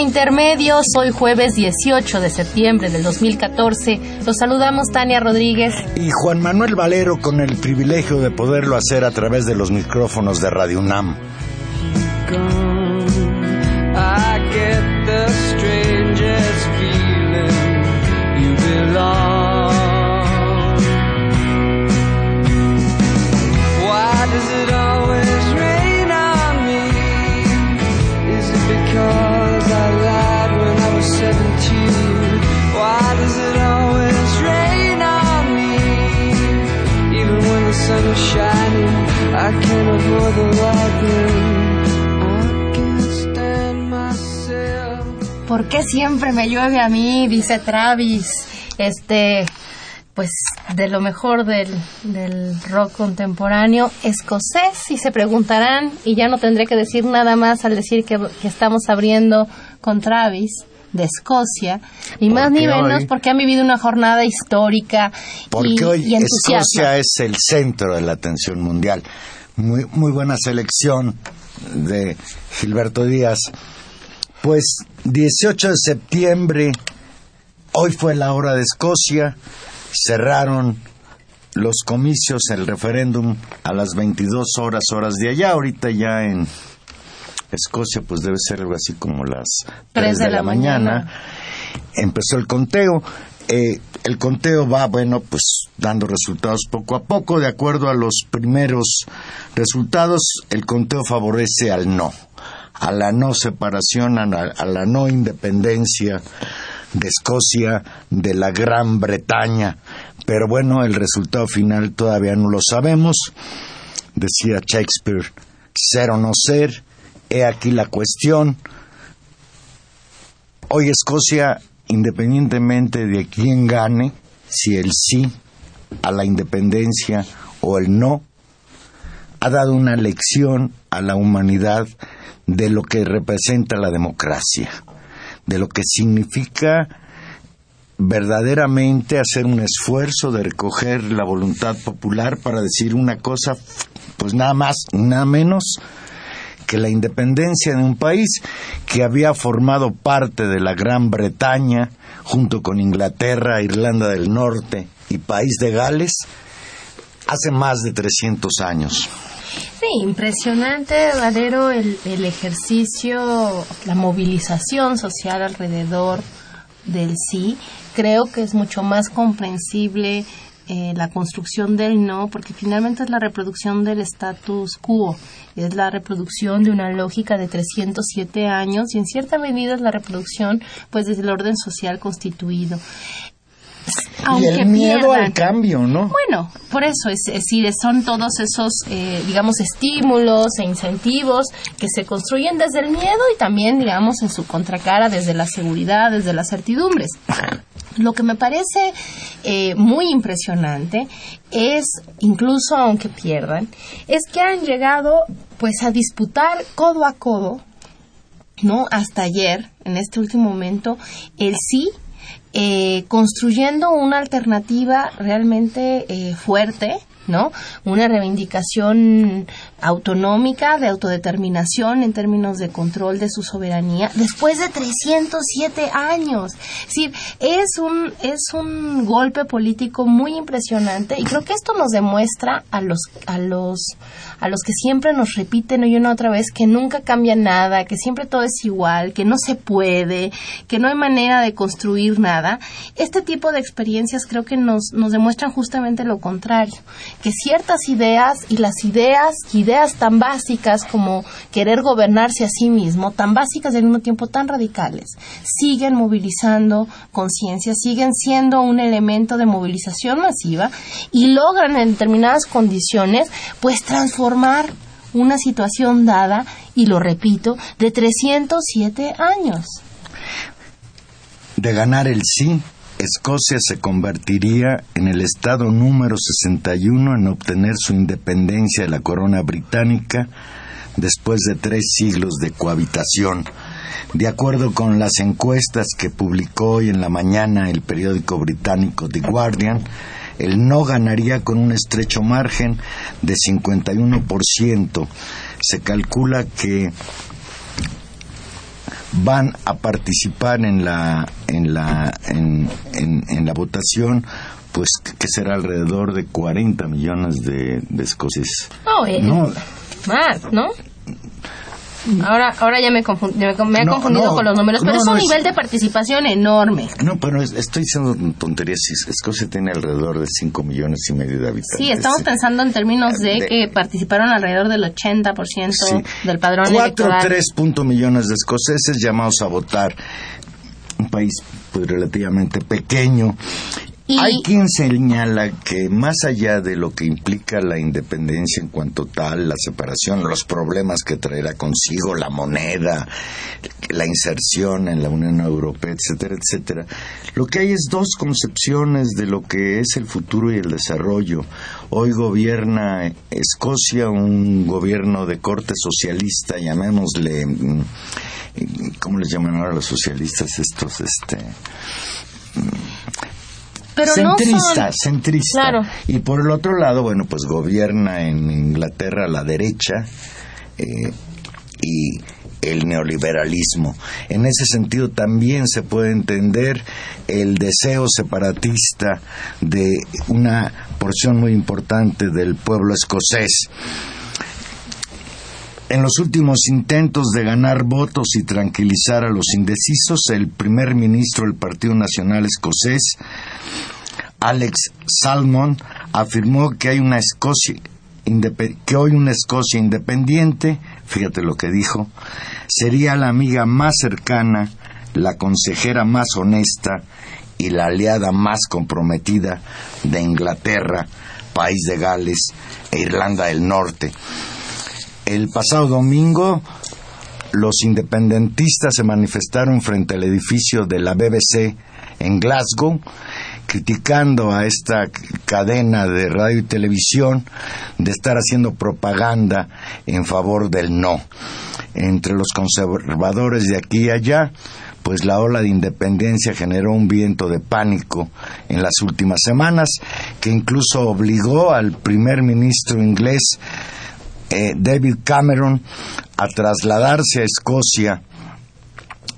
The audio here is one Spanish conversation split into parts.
Intermedios, hoy jueves 18 de septiembre del 2014. Los saludamos Tania Rodríguez y Juan Manuel Valero con el privilegio de poderlo hacer a través de los micrófonos de Radio UNAM. ¿Por qué siempre me llueve a mí? Dice Travis. Este, pues de lo mejor del, del rock contemporáneo escocés y se preguntarán y ya no tendré que decir nada más al decir que, estamos abriendo con Travis de Escocia, ni más ni menos porque han vivido una jornada histórica porque y, hoy Escocia es el centro de la atención mundial. Muy, muy buena selección de Gilberto Díaz. Pues 18 de septiembre, hoy fue la hora de Escocia, cerraron los comicios, el referéndum a las 22 horas, horas de allá, ahorita ya en Escocia pues debe ser algo así como las 3, de, la, mañana. Empezó el conteo, eh, el conteo va, bueno, pues dando resultados poco a poco. De acuerdo a los primeros resultados, el conteo favorece al no, a la no separación, a la, no independencia de Escocia, de la Gran Bretaña. Pero bueno, el resultado final todavía no lo sabemos. Decía Shakespeare, ser o no ser, he aquí la cuestión. Hoy Escocia independientemente de quién gane, si el sí a la independencia o el no, ha dado una lección a la humanidad de lo que representa la democracia, de lo que significa verdaderamente hacer un esfuerzo de recoger la voluntad popular para decir una cosa, pues nada más, nada menos, que la independencia de un país que había formado parte de la Gran Bretaña, junto con Inglaterra, Irlanda del Norte y País de Gales, hace más de 300 años. Sí, impresionante, Valero, el, el ejercicio, la movilización social alrededor del sí. Creo que es mucho más comprensible eh, la construcción del no, porque finalmente es la reproducción del status quo, es la reproducción de una lógica de 307 años y en cierta medida es la reproducción pues desde el orden social constituido. Y el miedo al cambio, ¿no? Bueno, por eso es, decir, son todos esos, eh, digamos, estímulos e incentivos que se construyen desde el miedo y también, digamos, en su contracara desde la seguridad, desde las certidumbres. Lo que me parece eh, muy impresionante es, incluso aunque pierdan, es que han llegado pues a disputar codo a codo, ¿no? Hasta ayer, en este último momento, el sí eh, construyendo una alternativa realmente eh, fuerte, ¿no? Una reivindicación autonómica, de autodeterminación en términos de control de su soberanía, después de 307 años. Es es un, es un golpe político muy impresionante y creo que esto nos demuestra a los, a los, a los que siempre nos repiten y una otra vez que nunca cambia nada, que siempre todo es igual, que no se puede, que no hay manera de construir nada. Este tipo de experiencias creo que nos, nos demuestran justamente lo contrario, que ciertas ideas y las ideas, ideas tan básicas como querer gobernarse a sí mismo, tan básicas y al mismo tiempo tan radicales, siguen movilizando conciencia, siguen siendo un elemento de movilización masiva y logran en determinadas condiciones pues transformar una situación dada, y lo repito, de 307 años. De ganar el sí, Escocia se convertiría en el estado número 61 en obtener su independencia de la corona británica después de tres siglos de cohabitación. De acuerdo con las encuestas que publicó hoy en la mañana el periódico británico The Guardian, el no ganaría con un estrecho margen de 51%. Se calcula que van a participar en la en la en, en, la votación pues que será alrededor de 40 millones de, de escoceses. Eh, no, más, ¿no? Ahora, ahora ya me, me, he confundido con los números, pero es un nivel de participación enorme. No, pero estoy diciendo tonterías. Escocia tiene alrededor de 5 millones y medio de habitantes. Sí, estamos pensando en términos de, que participaron alrededor del 80% del padrón 4 3 millones de escoceses llamados a votar. Un país pues relativamente pequeño hay quien señala que más allá de lo que implica la independencia en cuanto tal, la separación, los problemas que traerá consigo la moneda, la inserción en la Unión Europea, etcétera, etcétera, lo que hay es dos concepciones de lo que es el futuro y el desarrollo. Hoy gobierna Escocia un gobierno de corte socialista, llamémosle, mm, ¿cómo les llaman ahora los socialistas estos? Este centrista, centrista. Y por el otro lado, bueno, pues gobierna en Inglaterra la derecha eh, y el neoliberalismo. En ese sentido también se puede entender el deseo separatista de una porción muy importante del pueblo escocés. En los últimos intentos de ganar votos y tranquilizar a los indecisos, el primer ministro del Partido Nacional Escocés, Alex Salmon, afirmó que hay una Escocia que hoy una Escocia independiente, fíjate lo que dijo, sería la amiga más cercana, la consejera más honesta y la aliada más comprometida de Inglaterra, país de Gales e Irlanda del Norte. El pasado domingo, los independentistas se manifestaron frente al edificio de la BBC en Glasgow, criticando a esta cadena de radio y televisión de estar haciendo propaganda en favor del no. Entre los conservadores de aquí y allá, pues la ola de independencia generó un viento de pánico en las últimas semanas que incluso obligó al primer ministro inglés eh, David Cameron a trasladarse a Escocia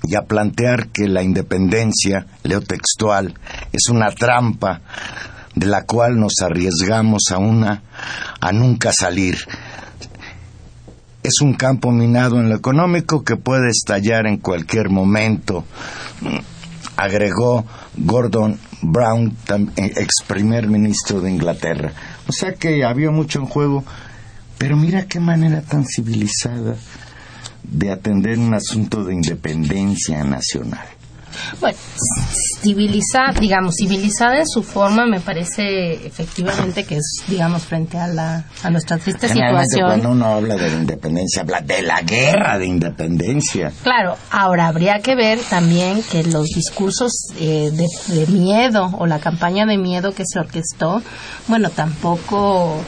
y a plantear que la independencia, leo textual, es una trampa de la cual nos arriesgamos a una a nunca salir. Es un campo minado en lo económico que puede estallar en cualquier momento, agregó Gordon Brown, ex primer ministro de Inglaterra. O sea que había mucho en juego pero mira qué manera tan civilizada de atender un asunto de independencia nacional. Bueno, civilizada, digamos, civilizada en su forma me parece efectivamente que es, digamos, frente a la a nuestra triste situación. Cuando uno habla de la independencia, habla de la guerra de independencia. Claro, ahora habría que ver también que los discursos eh, de miedo o la campaña de miedo que se orquestó, bueno, tampoco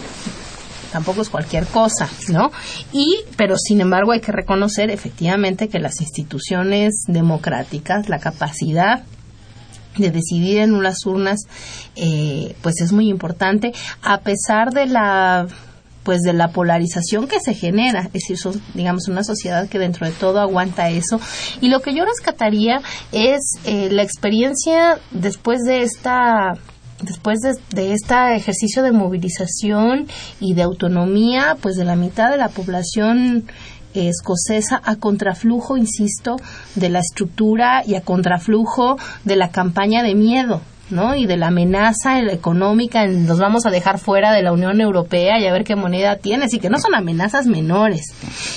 tampoco es cualquier cosa, ¿no? Y, pero sin embargo hay que reconocer efectivamente que las instituciones democráticas, la capacidad de decidir en unas urnas, eh, pues es muy importante, a pesar de la pues de la polarización que se genera, es decir, son, digamos una sociedad que dentro de todo aguanta eso. Y lo que yo rescataría es eh, la experiencia después de esta después de, este ejercicio de movilización y de autonomía, pues de la mitad de la población escocesa a contraflujo, insisto, de la estructura y a contraflujo de la campaña de miedo. ¿no? y de la amenaza económica, nos vamos a dejar fuera de la Unión Europea y a ver qué moneda tienes, y que no son amenazas menores,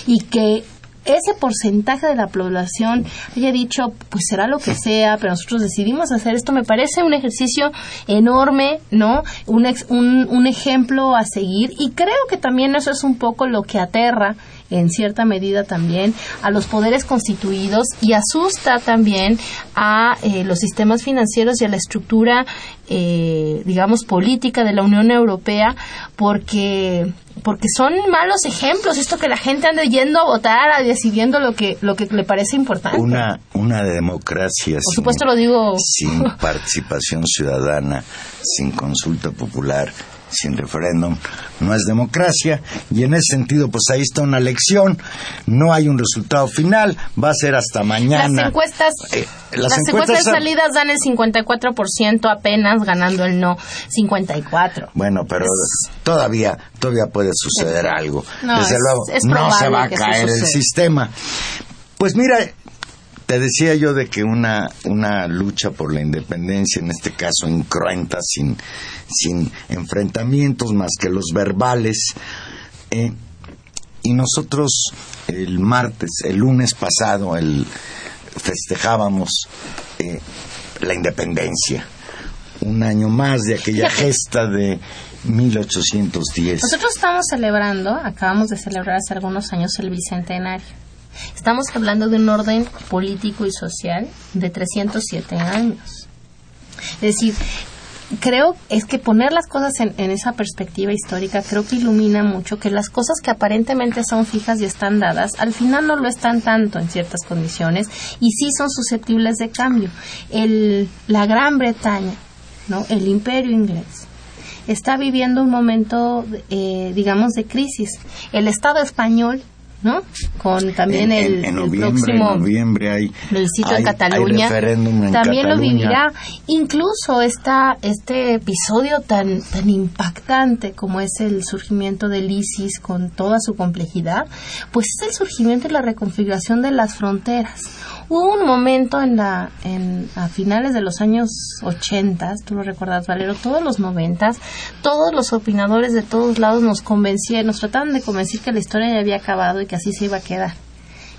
y que ese porcentaje de la población haya dicho, pues será lo que sea, pero nosotros decidimos hacer esto, me parece un ejercicio enorme, ¿no? Un, un, un ejemplo a seguir y creo que también eso es un poco lo que aterra en cierta medida también a los poderes constituidos y asusta también a eh, los sistemas financieros y a la estructura, eh, digamos, política de la Unión Europea, porque porque son malos ejemplos esto que la gente anda yendo a votar decidiendo lo que lo que le parece importante. Una una democracia por supuesto lo digo. sin participación ciudadana sin consulta popular sin referéndum no es democracia. Y en ese sentido pues ahí está una lección. No hay un resultado final. Va a ser hasta mañana. Las encuestas eh, las, encuestas, salidas dan el 54% apenas ganando el no 54 bueno pero todavía todavía puede suceder algo. desde luego no se va a caer el sistema. Pues mira te decía yo de que una, una lucha por la independencia, en este caso incruenta, sin, sin enfrentamientos más que los verbales, eh, y nosotros el martes, el lunes pasado, el, festejábamos eh, la independencia, un año más de aquella gesta de 1810. Nosotros estamos celebrando, acabamos de celebrar hace algunos años el bicentenario. Estamos hablando de un orden político y social de 307 años. Es decir, creo es que poner las cosas en, esa perspectiva histórica creo que ilumina mucho que las cosas que aparentemente son fijas y están dadas al final no lo están tanto en ciertas condiciones y sí son susceptibles de cambio. El, la Gran Bretaña, ¿no? el imperio inglés, está viviendo un momento, eh, digamos, de crisis. El Estado español ¿no? Con también el, próximo noviembre el sitio de Cataluña también lo vivirá. Incluso esta este episodio tan tan impactante como es el surgimiento del ISIS con toda su complejidad, pues es el surgimiento y la reconfiguración de las fronteras Hubo un momento en la, en, a finales de los años 80, tú lo recuerdas, Valero, todos los 90, todos los opinadores de todos lados nos convencían, nos trataban de convencer que la historia ya había acabado y que así se iba a quedar.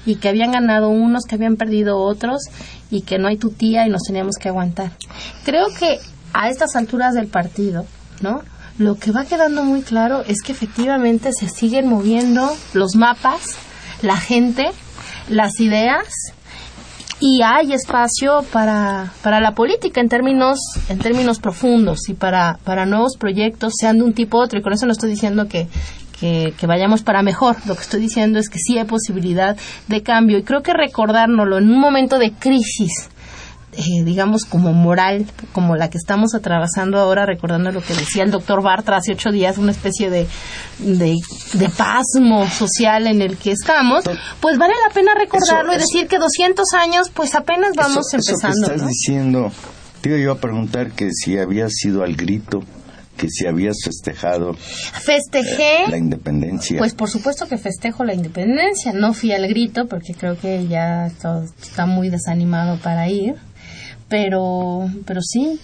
Y que habían ganado unos, que habían perdido otros y que no hay tutía y nos teníamos que aguantar. Creo que a estas alturas del partido, ¿no? Lo que va quedando muy claro es que efectivamente se siguen moviendo los mapas, la gente, las ideas y hay espacio para, para la política en términos en términos profundos y para, para nuevos proyectos sean de un tipo u otro. Y con eso no estoy diciendo que, que, que, vayamos para mejor. Lo que estoy diciendo es que sí hay posibilidad de cambio. Y creo que recordárnoslo en un momento de crisis eh, digamos, como moral, como la que estamos atravesando ahora, recordando lo que decía el doctor Bartra hace ocho días, una especie de, de, pasmo social en el que estamos, pues vale la pena recordarlo y decir que 200 años, pues apenas vamos empezando. estás diciendo, te iba a preguntar que si había sido al grito que si habías festejado festejé. eh, la independencia. Pues por supuesto que festejo la independencia. No fui al grito porque creo que ya está muy desanimado para ir pero, pero sí.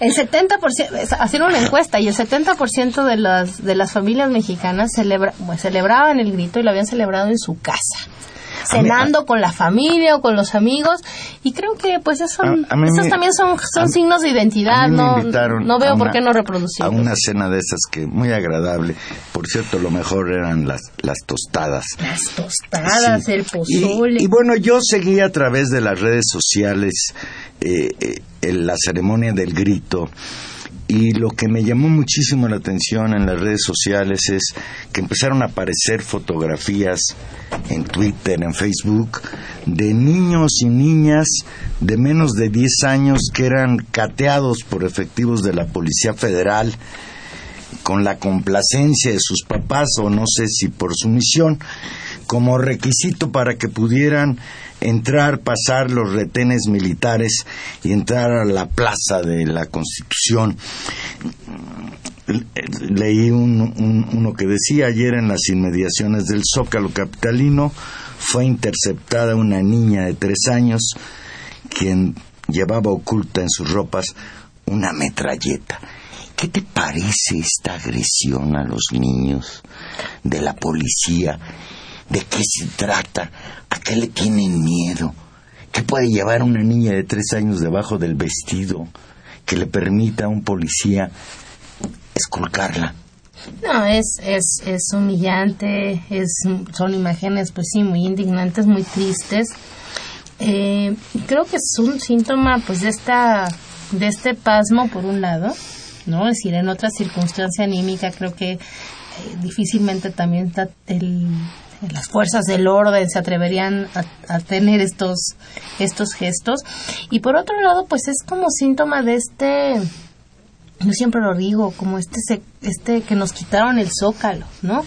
El 70%, hacían una encuesta y el 70% de las, de las familias mexicanas celebra, celebraban el grito y lo habían celebrado en su casa cenando con la familia o con los amigos y creo que pues eso, esos también son, son signos de identidad no, no veo por qué no reproducir a una cena de esas que muy agradable. Por cierto lo mejor eran las las tostadas. Las tostadas el pozole. Y, bueno yo seguí a través de las redes sociales eh, eh, la ceremonia del grito y lo que me llamó muchísimo la atención en las redes sociales es que empezaron a aparecer fotografías en Twitter, en Facebook, de niños y niñas de menos de 10 años que eran cateados por efectivos de la Policía Federal con la complacencia de sus papás o no sé si por su misión, como requisito para que pudieran entrar, pasar los retenes militares y entrar a la plaza de la Constitución. Leí uno que decía ayer en las inmediaciones del Zócalo Capitalino fue interceptada una niña de tres años quien llevaba oculta en sus ropas una metralleta. ¿Qué te parece esta agresión a los niños de la policía? ¿De qué se trata? ¿A qué le tienen miedo? ¿Qué puede llevar una niña de tres años debajo del vestido que le permita a un policía esculcarla? No, es, es, es humillante, es, son imágenes, pues sí, muy indignantes, muy tristes. Eh, creo que es un síntoma, pues, de esta, de este pasmo, por un lado, ¿no? Es decir, en otra circunstancia anímica creo que eh, difícilmente también está el, las fuerzas del orden se atreverían a, tener estos, estos gestos. Y por otro lado, pues es como síntoma de este, yo siempre lo digo, como este, este que nos quitaron el zócalo, ¿no?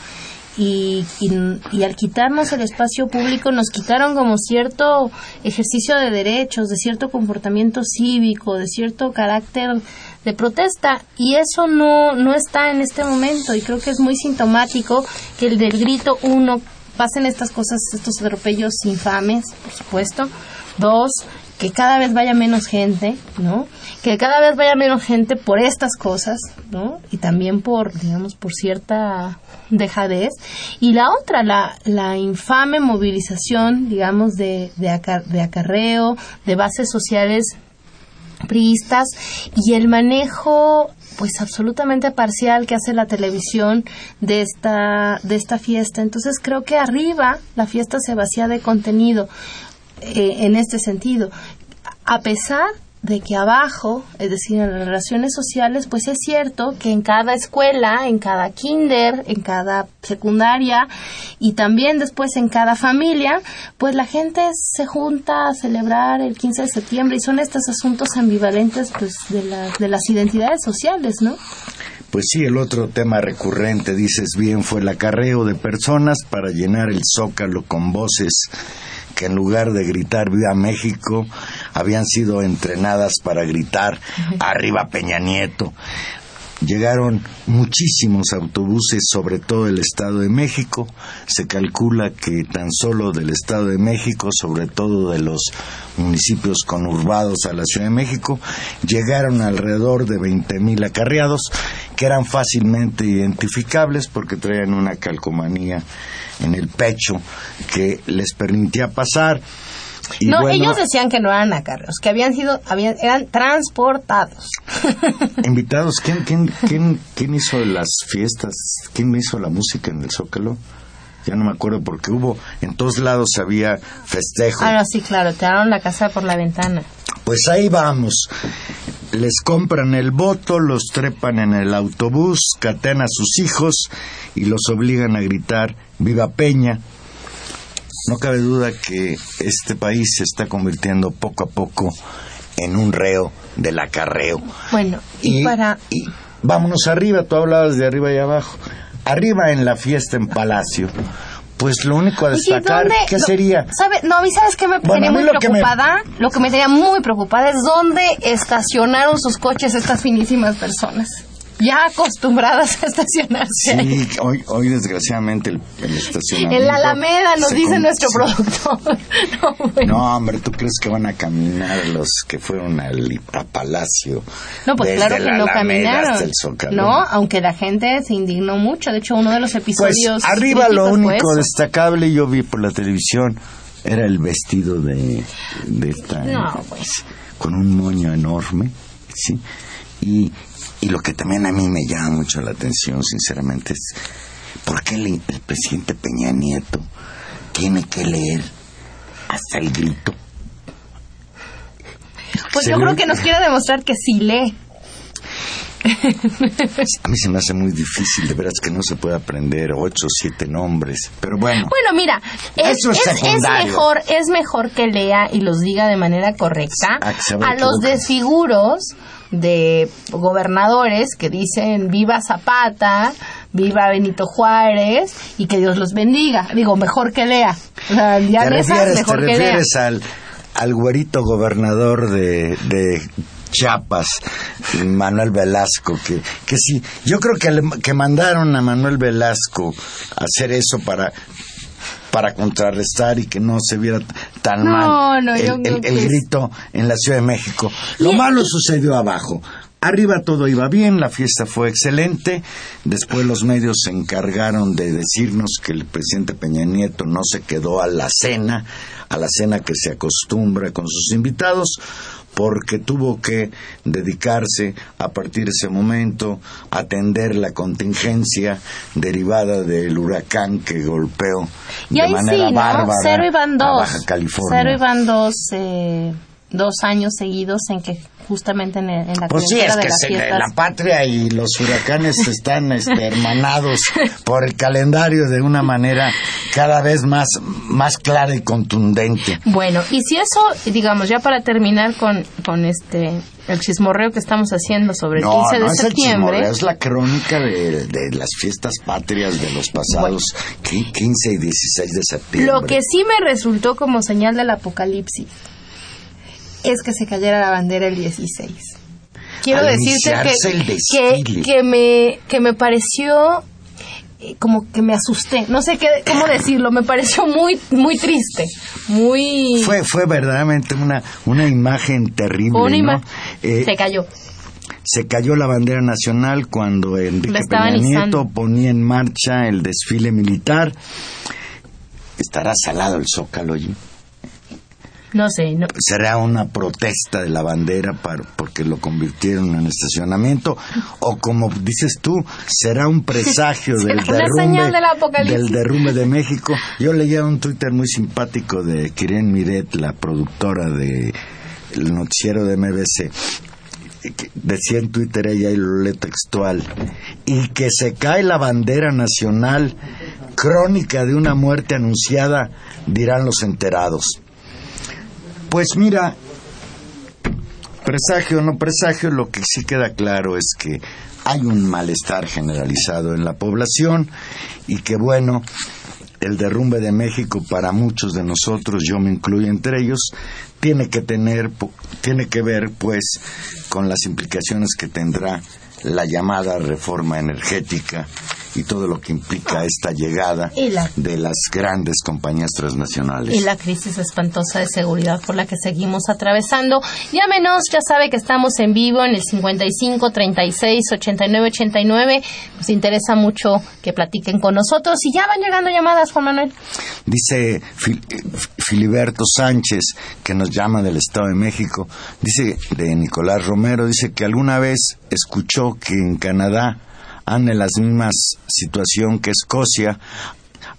Y, y, al quitarnos el espacio público nos quitaron como cierto ejercicio de derechos, de cierto comportamiento cívico, de cierto carácter de protesta y eso no, no está en este momento y creo que es muy sintomático que el del grito uno pasen estas cosas, estos atropellos infames, por supuesto. Dos, que cada vez vaya menos gente, ¿no? Que cada vez vaya menos gente por estas cosas, ¿no? Y también por, digamos, por cierta dejadez. Y la otra, la, la infame movilización, digamos, de, de, de acarreo, de bases sociales priistas y el manejo pues absolutamente parcial que hace la televisión de esta de esta fiesta. Entonces creo que arriba la fiesta se vacía de contenido eh, en este sentido. A pesar de que abajo, es decir, en las relaciones sociales, pues es cierto que en cada escuela, en cada kinder, en cada secundaria y también después en cada familia, pues la gente se junta a celebrar el 15 de septiembre y son estos asuntos ambivalentes pues de, de las identidades sociales, ¿no? Pues sí, el otro tema recurrente, dices bien, fue el acarreo de personas para llenar el zócalo con voces que en lugar de gritar Viva México, habían sido entrenadas para gritar Arriba Peña Nieto. Llegaron muchísimos autobuses, sobre todo del Estado de México. Se calcula que tan solo del Estado de México, sobre todo de los municipios conurbados a la Ciudad de México, llegaron alrededor de 20.000 acarreados que eran fácilmente identificables porque traían una calcomanía en el pecho que les permitía pasar. No, ellos decían que no eran acarreos, que habían sido, habían, eran transportados. Invitados, ¿quién, quién, quién, quién hizo las fiestas? ¿Quién hizo la música en el Zócalo? Ya no me acuerdo porque hubo, en todos lados había festejo. Ah, sí, claro, tiraron la casa por la ventana. Pues ahí vamos. Les compran el voto, los trepan en el autobús, catean a sus hijos y los obligan a gritar Viva Peña. No cabe duda que este país se está convirtiendo poco a poco en un reo del acarreo. Bueno, y, para... Y vámonos arriba, tú hablabas de arriba y abajo. Arriba en la fiesta en Palacio. Pues lo único a destacar, ¿qué sería? ¿sabe? No, a mí sabes qué me tenía muy preocupada? Lo que me tenía muy preocupada es dónde estacionaron sus coches estas finísimas personas ya acostumbradas a estacionarse. Sí, hoy, hoy desgraciadamente el, estacionamiento. En la Alameda nos dice nuestro productor. no, hombre, ¿tú crees que van a caminar los que fueron al a Palacio? No, pues claro que no caminaron. No, aunque la gente se indignó mucho. De hecho, uno de los pues, episodios. Pues arriba lo único destacable yo vi por la televisión era el vestido de, de esta. No, pues. Con un moño enorme, ¿sí? Y y lo que también a mí me llama mucho la atención, sinceramente, es por qué el, presidente Peña Nieto tiene que leer hasta el grito. Pues yo creo que nos quiere demostrar que sí lee. A mí se me hace muy difícil, de veras que no se puede aprender ocho o siete nombres, pero bueno. Bueno, mira, es, mejor, es mejor que lea y los diga de manera correcta a los desfiguros de gobernadores que dicen viva Zapata, viva Benito Juárez y que Dios los bendiga. Digo, mejor que lea. ya ¿Te refieres, mejor te refieres al, al güerito gobernador de, de Chiapas, Manuel Velasco, que, que sí, yo creo que, que mandaron a Manuel Velasco a hacer eso para para contrarrestar y que no se viera tan mal el, grito en la Ciudad de México. Lo malo sucedió abajo. Arriba todo iba bien, la fiesta fue excelente. Después los medios se encargaron de decirnos que el presidente Peña Nieto no se quedó a la cena, a la cena que se acostumbra con sus invitados, porque tuvo que dedicarse a partir de ese momento a atender la contingencia derivada del huracán que golpeó de manera bárbara Cero y a Baja California. Cero y dos, eh, dos años seguidos en que justamente en, la pues sí, es que la patria y los huracanes están este, hermanados por el calendario de una manera cada vez más, más clara y contundente. Bueno, y si eso, digamos, ya para terminar con, con este el chismorreo que estamos haciendo sobre el 15 de septiembre. Es, es la crónica de, las fiestas patrias de los pasados 15 y 16 de septiembre. Lo que sí me resultó como señal del apocalipsis es que se cayera la bandera el 16. Quiero decirte que, que, me, que me pareció eh, como que me asusté, no sé qué, cómo decirlo, me pareció muy, muy triste, muy... Fue, fue verdaderamente una, una imagen terrible, ¿no? Eh, se cayó. Se cayó la bandera nacional cuando Enrique Peña Nieto ponía en marcha el desfile militar. Estará salado el zócalo allí. No sé, no. ¿Será una protesta de la bandera para, porque lo convirtieron en estacionamiento? ¿O como dices tú, será un presagio del, derrumbe, del derrumbe de México? Yo leía un Twitter muy simpático de Kiren Miret, la productora de el noticiero de MBC, decía en Twitter ella y lo lee textual, y que se cae la bandera nacional, crónica de una muerte anunciada, dirán los enterados. Pues mira, presagio o no presagio, lo que sí queda claro es que hay un malestar generalizado en la población y que bueno, el derrumbe de México para muchos de nosotros, yo me incluyo entre ellos, tiene que tener, tiene que ver pues con las implicaciones que tendrá la llamada reforma energética y todo lo que implica esta llegada de las grandes compañías transnacionales. Y la crisis espantosa de seguridad por la que seguimos atravesando. Llámenos, ya sabe que estamos en vivo en el 55 36 89 89. Nos interesa mucho que platiquen con nosotros y ya van llegando llamadas, Juan Manuel. Dice Filiberto Sánchez, que nos llama del Estado de México, dice de Nicolás Romero, dice que alguna vez escuchó que en Canadá han en la misma situación que Escocia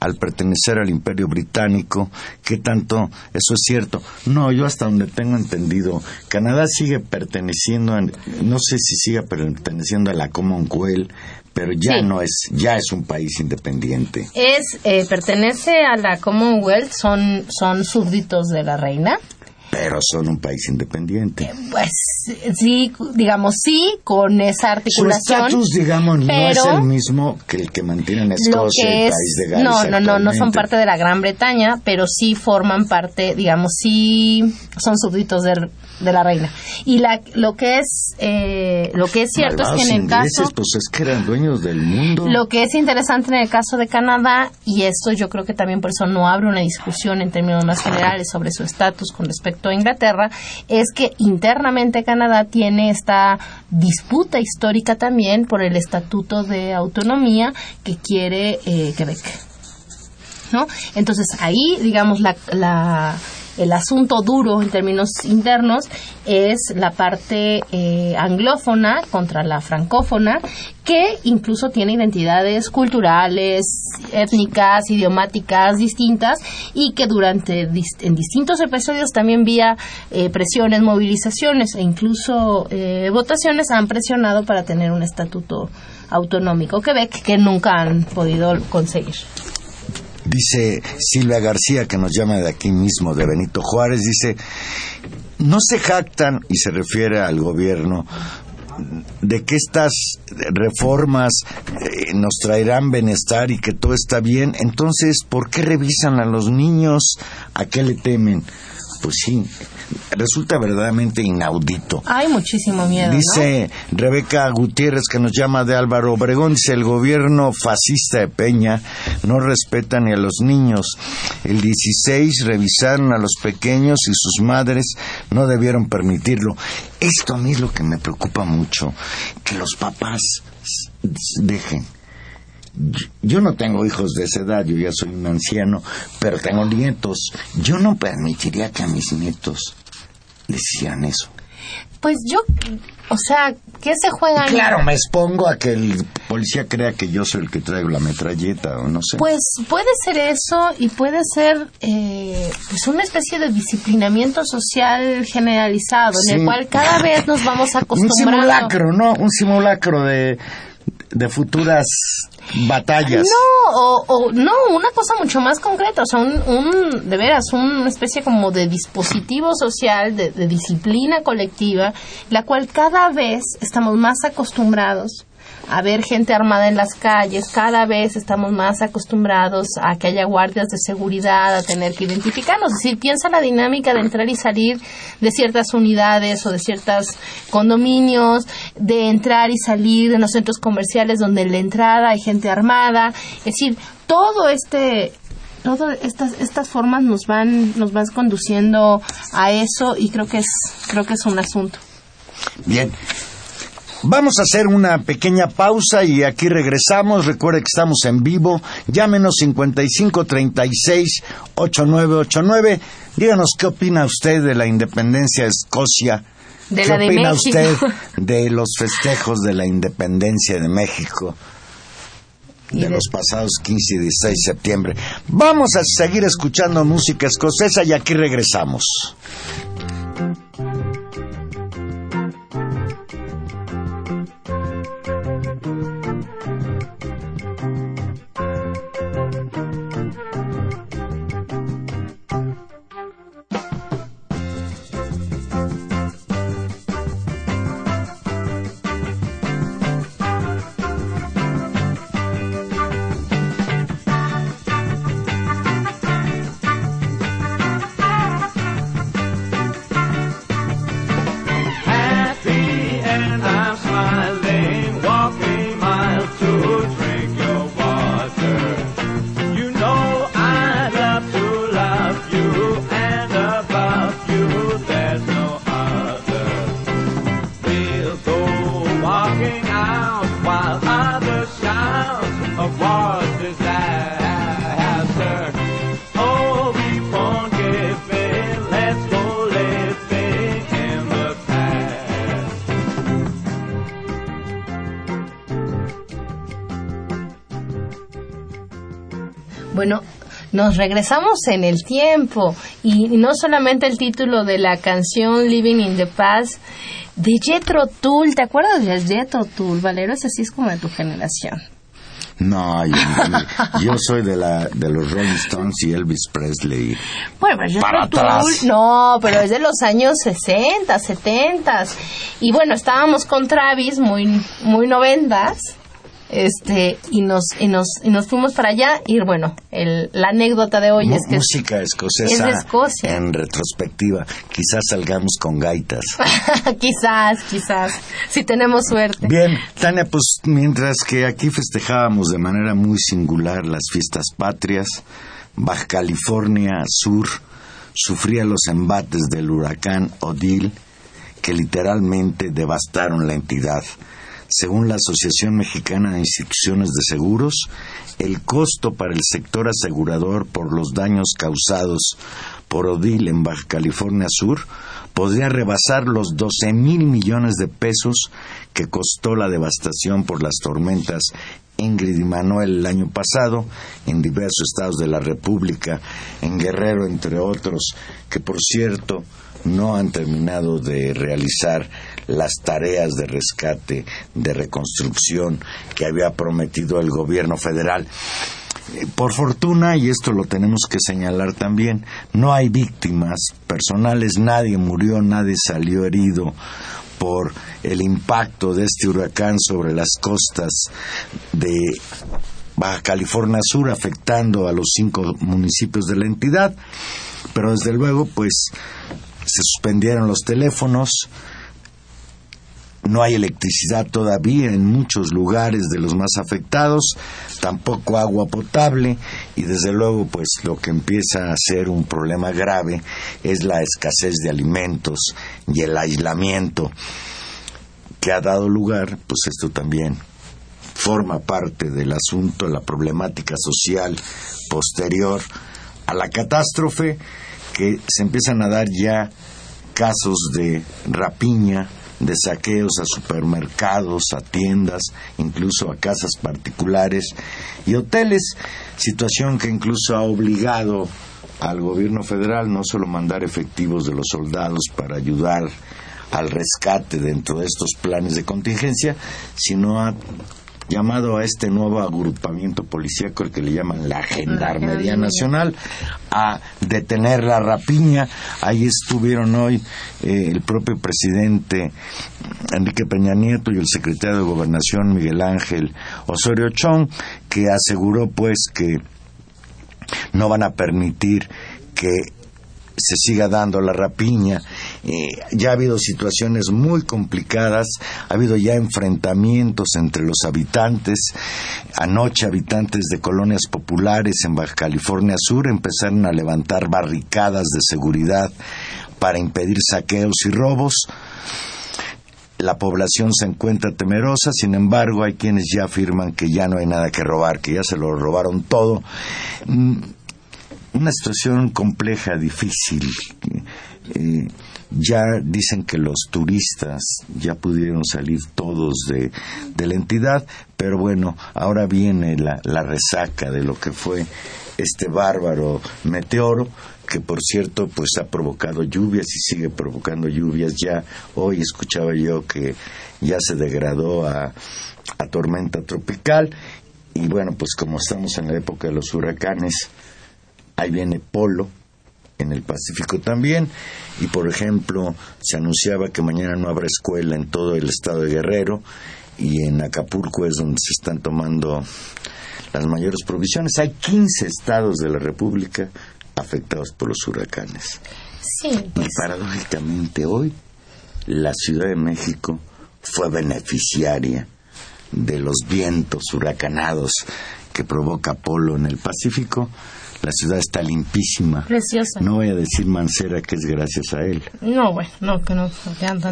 al pertenecer al imperio británico, ¿qué tanto eso es cierto? No, yo hasta donde tengo entendido, Canadá sigue perteneciendo, no sé si sigue perteneciendo a la Commonwealth, pero ya no es, ya es un país independiente. Es, eh, pertenece a la Commonwealth, son, son súbditos de la reina pero son un país independiente. Pues sí, digamos sí, con esa articulación. Su estatus, digamos, no es el mismo que el que mantienen Escocia y el país de Gales. No, no, no, no son parte de la Gran Bretaña, pero sí forman parte, digamos, sí son súbditos del de la reina. Y la, lo que es eh, lo que es cierto es que en el caso pues es que eran dueños del mundo. Lo que es interesante en el caso de Canadá y esto yo creo que también por eso no abre una discusión en términos más generales sobre su estatus con respecto a Inglaterra es que internamente Canadá tiene esta disputa histórica también por el estatuto de autonomía que quiere eh, Quebec. ¿No? Entonces ahí, digamos, la, la el asunto duro en términos internos es la parte eh, anglófona contra la francófona, que incluso tiene identidades culturales, étnicas, idiomáticas distintas y que durante en distintos episodios también vía eh, presiones, movilizaciones e incluso eh, votaciones han presionado para tener un estatuto autonómico Quebec que nunca han podido conseguir. Dice Silvia García, que nos llama de aquí mismo, de Benito Juárez, dice, no se jactan, y se refiere al gobierno, de que estas reformas eh, nos traerán bienestar y que todo está bien, entonces, ¿por qué revisan a los niños? ¿A qué le temen? Pues sí, resulta verdaderamente inaudito. Hay muchísimo miedo. Dice Rebeca Gutiérrez que nos llama de Álvaro Obregón, dice el gobierno fascista de Peña no respeta ni a los niños. El 16 revisaron a los pequeños y sus madres no debieron permitirlo. Esto a mí es lo que me preocupa mucho, que los papás dejen yo no tengo hijos de esa edad, yo ya soy un anciano, pero tengo nietos. Yo no permitiría que a mis nietos les hicieran eso. Pues yo, o sea, ¿qué se juega? Claro, me expongo a que el policía crea que yo soy el que traigo la metralleta o no sé. Pues puede ser eso y puede ser eh, pues una especie de disciplinamiento social generalizado en el cual cada vez nos vamos acostumbrando. Un simulacro, ¿no? Un simulacro de de futuras batallas. No, o, no, una cosa mucho más concreta, o sea, un, de veras, una especie como de dispositivo social, de disciplina colectiva, la cual cada vez estamos más acostumbrados a ver gente armada en las calles, cada vez estamos más acostumbrados a que haya guardias de seguridad, a tener que identificarnos. Es decir, piensa la dinámica de entrar y salir de ciertas unidades o de ciertos condominios, de entrar y salir de los centros comerciales donde en la entrada hay gente armada. Es decir, todo este todas estas estas formas nos van nos van conduciendo a eso y creo que es creo que es un asunto. Bien, Vamos a hacer una pequeña pausa y aquí regresamos. Recuerde que estamos en vivo. Llámenos 5536-8989. Díganos qué opina usted de la independencia de Escocia. ¿Qué opina usted de los festejos de la independencia de México? de los pasados 15 y 16 de septiembre. Vamos a seguir escuchando música escocesa y aquí regresamos. Nos regresamos en el tiempo y no solamente el título de la canción Living in the Past de Jethro Tull, ¿te acuerdas de Jethro Tull, Valero? Ese sí es como de tu generación. No, yo, soy de la de los Rolling Stones y Elvis Presley. Bueno, pero Jethro Tull, no, pero es de los años 60, 70 y bueno, estábamos con Travis muy muy noventas este y nos y nos y nos fuimos para allá y bueno el, la anécdota de hoy es que música escocesa en retrospectiva. Quizás salgamos con gaitas. Quizás quizás. Si tenemos suerte. Bien Tania pues mientras que aquí festejábamos de manera muy singular las fiestas patrias Baja California Sur sufría los embates del huracán Odile que literalmente devastaron la entidad según la Asociación Mexicana de Instituciones de Seguros, el costo para el sector asegurador por los daños causados por Odil en Baja California Sur podría rebasar los 12 mil millones de pesos que costó la devastación por las tormentas Ingrid y Manuel el año pasado en diversos estados de la República, en Guerrero entre otros, que por cierto no han terminado de realizar las tareas de rescate, de reconstrucción que había prometido el gobierno federal. Eh, por fortuna, y esto lo tenemos que señalar también, no hay víctimas personales, nadie murió, nadie salió herido por el impacto de este huracán sobre las costas de Baja California Sur, afectando a los cinco municipios de la entidad. Pero desde luego, pues se suspendieron los teléfonos, no hay electricidad todavía en muchos lugares de los más afectados, tampoco agua potable y desde luego pues lo que empieza a ser un problema grave es la escasez de alimentos y el aislamiento que ha dado lugar, pues esto también forma parte del asunto, la problemática social posterior a la catástrofe, que se empiezan a dar ya casos de rapiña, de saqueos a supermercados, a tiendas, incluso a casas particulares y hoteles, situación que incluso ha obligado al gobierno federal no solo mandar efectivos de los soldados para ayudar al rescate dentro de estos planes de contingencia, sino a llamado a este nuevo agrupamiento policíaco, el que le llaman la Gendarmería Nacional, a detener la rapiña. Ahí estuvieron hoy eh, el propio presidente Enrique Peña Nieto y el secretario de Gobernación Miguel Ángel Osorio Chong, que aseguró pues que no van a permitir que se siga dando la rapiña. Eh, ya ha habido situaciones muy complicadas, ha habido ya enfrentamientos entre los habitantes. Anoche habitantes de colonias populares en Baja California Sur empezaron a levantar barricadas de seguridad para impedir saqueos y robos. La población se encuentra temerosa, sin embargo, hay quienes ya afirman que ya no hay nada que robar, que ya se lo robaron todo. Mm, una situación compleja, difícil. Eh, ya dicen que los turistas ya pudieron salir todos de, la entidad, pero bueno, ahora viene la, la resaca de lo que fue este bárbaro meteoro que por cierto pues ha provocado lluvias y sigue provocando lluvias ya. Hoy escuchaba yo que ya se degradó a, a tormenta tropical y bueno pues como estamos en la época de los huracanes ahí viene Polo, en el Pacífico también, y por ejemplo se anunciaba que mañana no habrá escuela en todo el estado de Guerrero, y en Acapulco es donde se están tomando las mayores provisiones. Hay 15 estados de la República afectados por los huracanes. Sí, Y pues. paradójicamente hoy la Ciudad de México fue beneficiaria de los vientos huracanados que provoca Polo en el Pacífico la ciudad está limpísima. Preciosa. No voy a decir Mancera que es gracias a él. No, bueno, no, que no.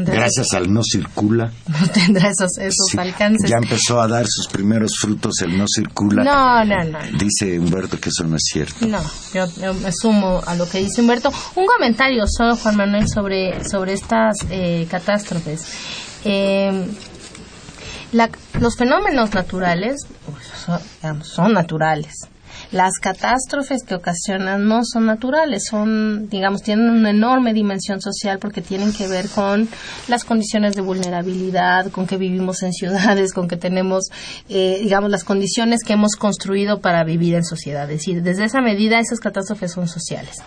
gracias al no circula. No tendrá esos, esos alcances. Ya empezó a dar sus primeros frutos el no circula. No, no, no. Dice Humberto que eso no es cierto. No, yo, me sumo a lo que dice Humberto. Un comentario solo, Juan Manuel, sobre, sobre estas eh, catástrofes. Eh, los fenómenos naturales pues, son naturales las catástrofes que ocasionan no son naturales, son, digamos, tienen una enorme dimensión social porque tienen que ver con las condiciones de vulnerabilidad, con que vivimos en ciudades, con que tenemos, eh, digamos, las condiciones que hemos construido para vivir en sociedad. Es decir, desde esa medida esas catástrofes son sociales.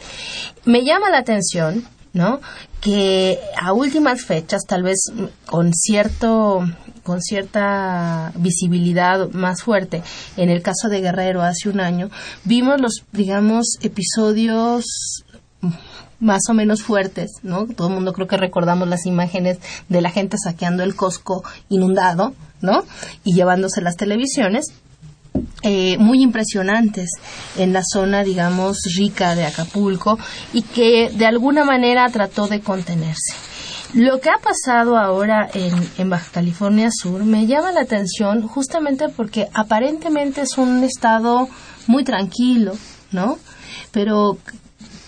Me llama la atención ¿no? Que a últimas fechas, tal vez con cierto con cierta visibilidad más fuerte. En el caso de Guerrero hace un año, vimos los, digamos, episodios más o menos fuertes, ¿no? Todo el mundo creo que recordamos las imágenes de la gente saqueando el Costco inundado, ¿no? Y llevándose las televisiones. Eh, muy impresionantes en la zona, digamos, rica de Acapulco y que de alguna manera trató de contenerse. Lo que ha pasado ahora en, Baja California Sur me llama la atención justamente porque aparentemente es un estado muy tranquilo, ¿no? Pero,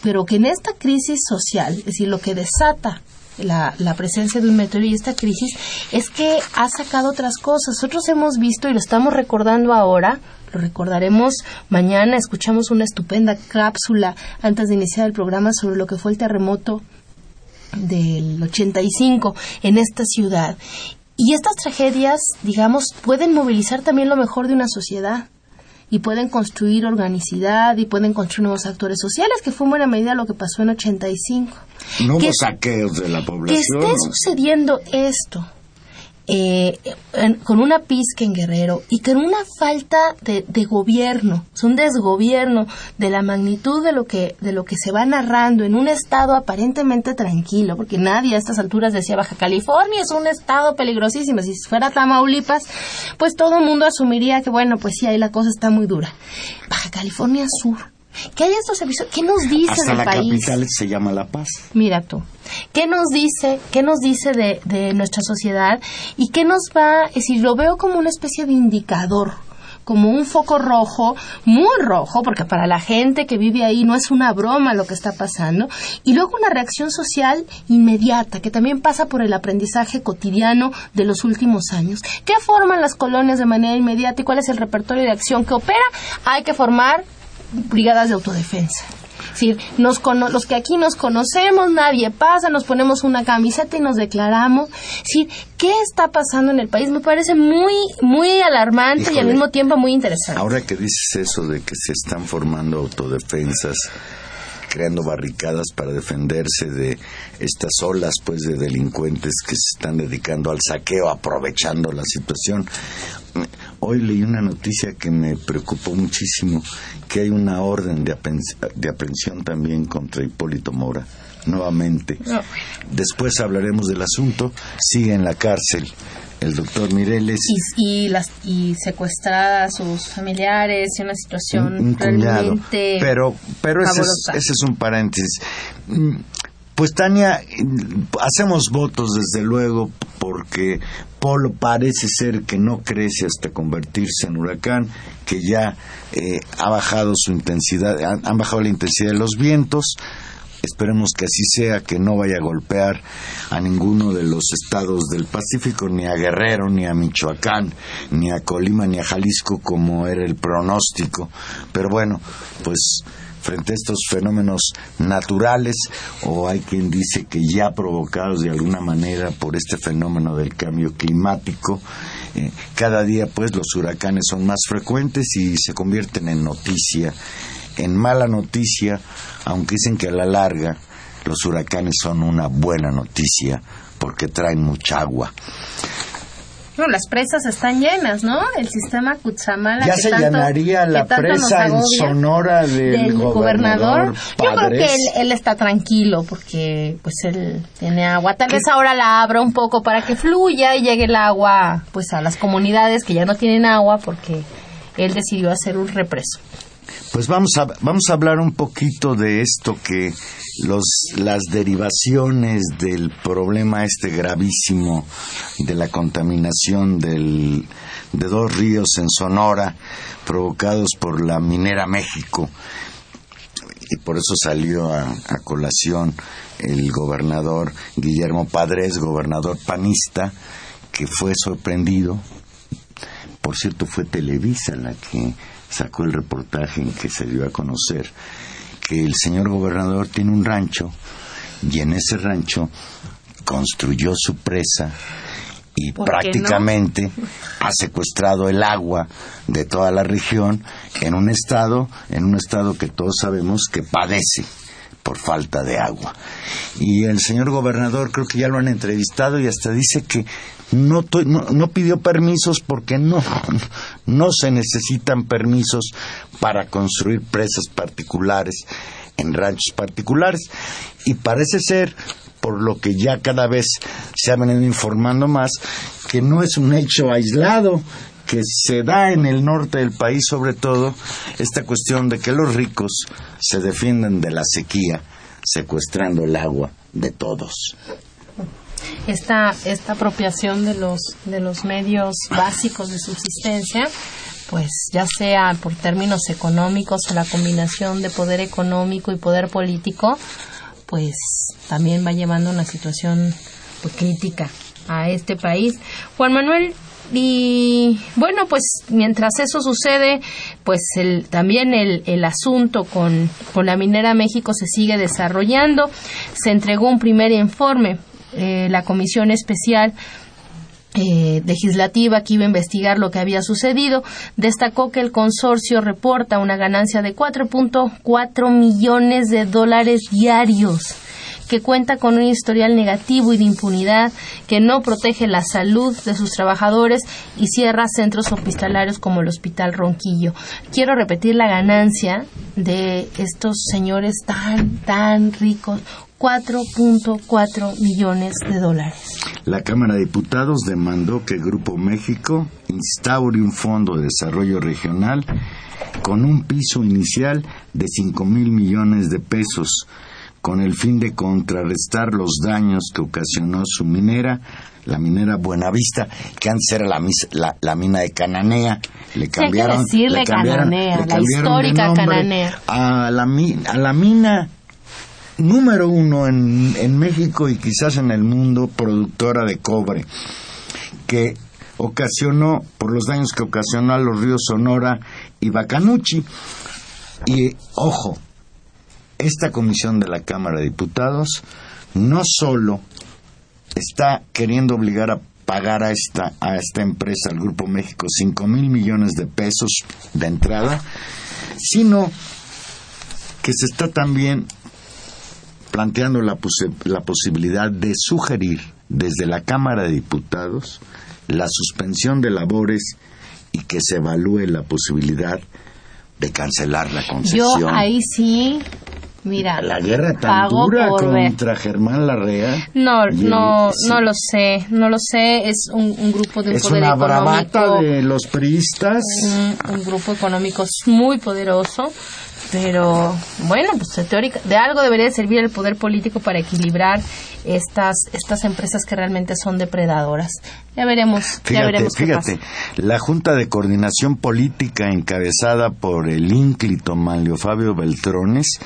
pero que en esta crisis social, es decir, lo que desata la, la, presencia de un meteoro y esta crisis es que ha sacado otras cosas. Nosotros hemos visto y lo estamos recordando ahora, lo recordaremos mañana, escuchamos una estupenda cápsula antes de iniciar el programa sobre lo que fue el terremoto del 85 en esta ciudad. Y estas tragedias, digamos, pueden movilizar también lo mejor de una sociedad. y pueden construir organicidad y pueden construir nuevos actores sociales, que fue en buena medida lo que pasó en 85. No hubo saqueos de la población. Que esté sucediendo esto eh, con una pizca en Guerrero y con una falta de, gobierno, es un desgobierno de la magnitud de lo que de lo que se va narrando en un estado aparentemente tranquilo, porque nadie a estas alturas decía Baja California es un estado peligrosísimo, si fuera Tamaulipas, pues todo el mundo asumiría que bueno, pues sí, ahí la cosa está muy dura. Baja California Sur ¿Qué hay estos servicios? ¿Qué nos dice Hasta del la país? capital se llama La Paz. Mira tú. ¿Qué nos dice, qué nos dice de, de nuestra sociedad? ¿Y qué nos va, es decir, lo veo como una especie de indicador como un foco rojo, muy rojo, porque para la gente que vive ahí no es una broma lo que está pasando, y luego una reacción social inmediata, que también pasa por el aprendizaje cotidiano de los últimos años. ¿Qué forman las colonias de manera inmediata y cuál es el repertorio de acción que opera? Hay que formar brigadas de autodefensa. Decir, nos los que aquí nos conocemos, nadie pasa, nos ponemos una camiseta y nos declaramos. Es decir, ¿qué está pasando en el país? Me parece muy, muy alarmante y al mismo tiempo muy interesante. Ahora que dices eso de que se están formando autodefensas, creando barricadas para defenderse de estas olas pues de delincuentes que se están dedicando al saqueo aprovechando la situación Hoy leí una noticia que me preocupó muchísimo, que hay una orden de, aprehensión también contra Hipólito Mora, nuevamente. Después hablaremos del asunto. Sigue en la cárcel el doctor Mireles. Y, las, y secuestrada a sus familiares, y una situación realmente Pero, pero ese ese es un paréntesis. Mm, pues Tania, hacemos votos desde luego porque Polo parece ser que no crece hasta convertirse en huracán, que ya eh, ha bajado su intensidad, han, bajado la intensidad de los vientos. Esperemos que así sea, que no vaya a golpear a ninguno de los estados del Pacífico, ni a Guerrero, ni a Michoacán, ni a Colima, ni a Jalisco, como era el pronóstico. Pero bueno, pues frente a estos fenómenos naturales o hay quien dice que ya provocados de alguna manera por este fenómeno del cambio climático. Eh, cada día pues los huracanes son más frecuentes y se convierten en noticia, en mala noticia, aunque dicen que a la larga los huracanes son una buena noticia porque traen mucha agua las presas están llenas, ¿no? El sistema Cutzamala. Ya se llenaría la presa en Sonora del, gobernador. Yo creo que él, está tranquilo porque pues él tiene agua. Tal vez ahora la abra un poco para que fluya y llegue el agua pues a las comunidades que ya no tienen agua porque él decidió hacer un represo. Pues vamos a, vamos a hablar un poquito de esto que los, las derivaciones del problema este gravísimo de la contaminación del, de dos ríos en Sonora provocados por la minera México y por eso salió a, a colación el gobernador Guillermo Padres, gobernador panista, que fue sorprendido. Por cierto, fue Televisa la que sacó el reportaje en que se dio a conocer que el señor gobernador tiene un rancho y en ese rancho construyó su presa y prácticamente ha secuestrado el agua de toda la región en un estado, en un estado que todos sabemos que padece por falta de agua. Y el señor gobernador creo que ya lo han entrevistado y hasta dice que no, no, pidió permisos porque no, no se necesitan permisos para construir presas particulares en ranchos particulares. Y parece ser, por lo que ya cada vez se ha venido informando más, que no es un hecho aislado, que se da en el norte del país sobre todo esta cuestión de que los ricos se defienden de la sequía secuestrando el agua de todos esta, esta apropiación de los, de los medios básicos de subsistencia, pues ya sea por términos económicos o la combinación de poder económico y poder político, pues también va llevando una situación pues, crítica a este país. Juan Manuel, y bueno, pues mientras eso sucede, pues el, también el, el asunto con, con la minera México se sigue desarrollando. Se entregó un primer informe eh, la comisión especial eh, legislativa que iba a investigar lo que había sucedido, destacó que el consorcio reporta una ganancia de 4.4 millones de dólares diarios que cuenta con un historial negativo y de impunidad, que no protege la salud de sus trabajadores y cierra centros hospitalarios como el Hospital Ronquillo. Quiero repetir la ganancia de estos señores tan, tan ricos. 4.4 millones de dólares. La Cámara de Diputados demandó que Grupo México instaure un fondo de desarrollo regional con un piso inicial de 5 mil millones de pesos con el fin de contrarrestar los daños que ocasionó su minera, la minera Buenavista, que antes era la, la, mina de Cananea. Le cambiaron, le cambiaron, Cananea, la histórica Cananea. A la, a la mina número uno en, en México y quizás en el mundo productora de cobre, que ocasionó, por los daños que ocasionó a los ríos Sonora y Bacanuchi. Y ojo, esta comisión de la Cámara de Diputados no solo está queriendo obligar a pagar a esta, a esta empresa, al Grupo México, 5 mil millones de pesos de entrada, sino que se está también planteando la, la posibilidad de sugerir desde la Cámara de Diputados la suspensión de labores y que se evalúe la posibilidad de cancelar la concesión. Yo ahí sí Mira, la guerra tan dura contra Germán Larrea. No, no, no lo sé, no lo sé. Es un, grupo de un es poder una bravata de los priistas. Un, grupo económico muy poderoso, pero bueno, pues teórica, de algo debería servir el poder político para equilibrar estas estas empresas que realmente son depredadoras. Ya veremos, fíjate, ya veremos fíjate, la Junta de Coordinación Política encabezada por el ínclito Manlio Fabio Beltrones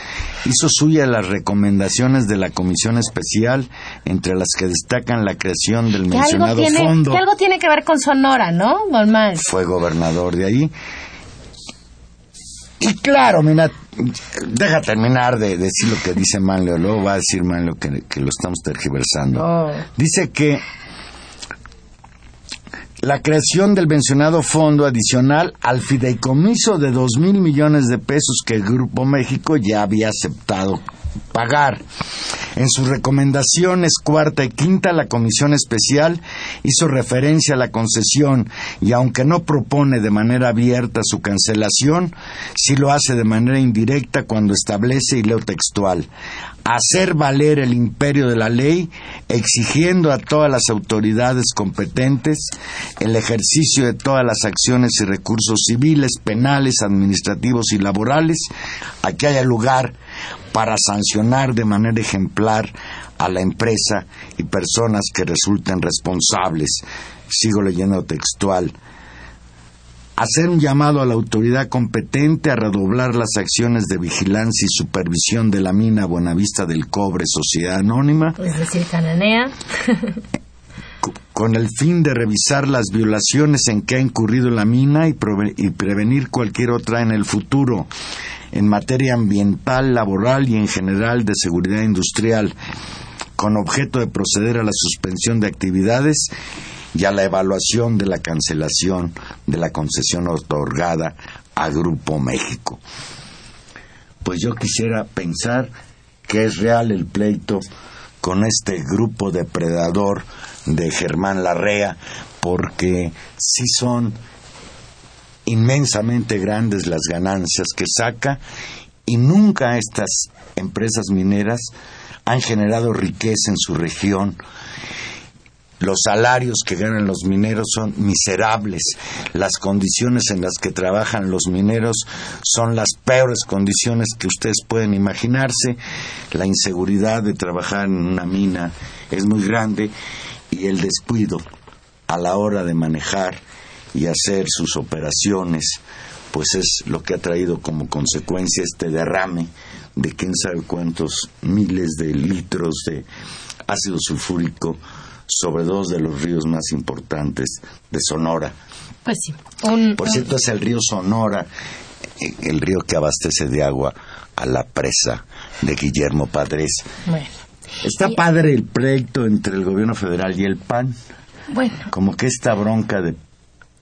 hizo suya las recomendaciones de la Comisión Especial, entre las que destacan la creación del mencionado fondo. Que algo tiene que ver con Sonora, ¿no, Normal. Fue gobernador de ahí. Y claro, mira, deja terminar de decir lo que dice Manlio, luego va a decir Manlio que, que lo estamos tergiversando. Dice que la creación del mencionado fondo adicional al fideicomiso de dos mil millones de pesos que el Grupo México ya había aceptado pagar. En sus recomendaciones cuarta y quinta, la Comisión Especial hizo referencia a la concesión y aunque no propone de manera abierta su cancelación, sí lo hace de manera indirecta cuando establece, y leo textual, hacer valer el imperio de la ley, exigiendo a todas las autoridades competentes el ejercicio de todas las acciones y recursos civiles, penales, administrativos y laborales a que haya lugar para sancionar de manera ejemplar a la empresa y personas que resulten responsables. Sigo leyendo textual hacer un llamado a la autoridad competente a redoblar las acciones de vigilancia y supervisión de la mina Buenavista del Cobre Sociedad Anónima. Es decir, Cananea. con el fin de revisar las violaciones en que ha incurrido la mina y, y prevenir cualquier otra en el futuro en materia ambiental, laboral y en general de seguridad industrial, con objeto de proceder a la suspensión de actividades y a la evaluación de la cancelación de la concesión otorgada a Grupo México. Pues yo quisiera pensar que es real el pleito con este grupo depredador de Germán Larrea, porque sí son inmensamente grandes las ganancias que saca y nunca estas empresas mineras han generado riqueza en su región los salarios que ganan los mineros son miserables. Las condiciones en las que trabajan los mineros son las peores condiciones que ustedes pueden imaginarse. La inseguridad de trabajar en una mina es muy grande y el descuido a la hora de manejar y hacer sus operaciones, pues es lo que ha traído como consecuencia este derrame de quién sabe cuántos miles de litros de ácido sulfúrico sobre dos de los ríos más importantes de Sonora. Pues sí. Por cierto, es el río Sonora, eh, el río que abastece de agua a la presa de Guillermo Padres. Bueno. Está padre el pleito entre el gobierno federal y el PAN. Bueno. Como que esta bronca de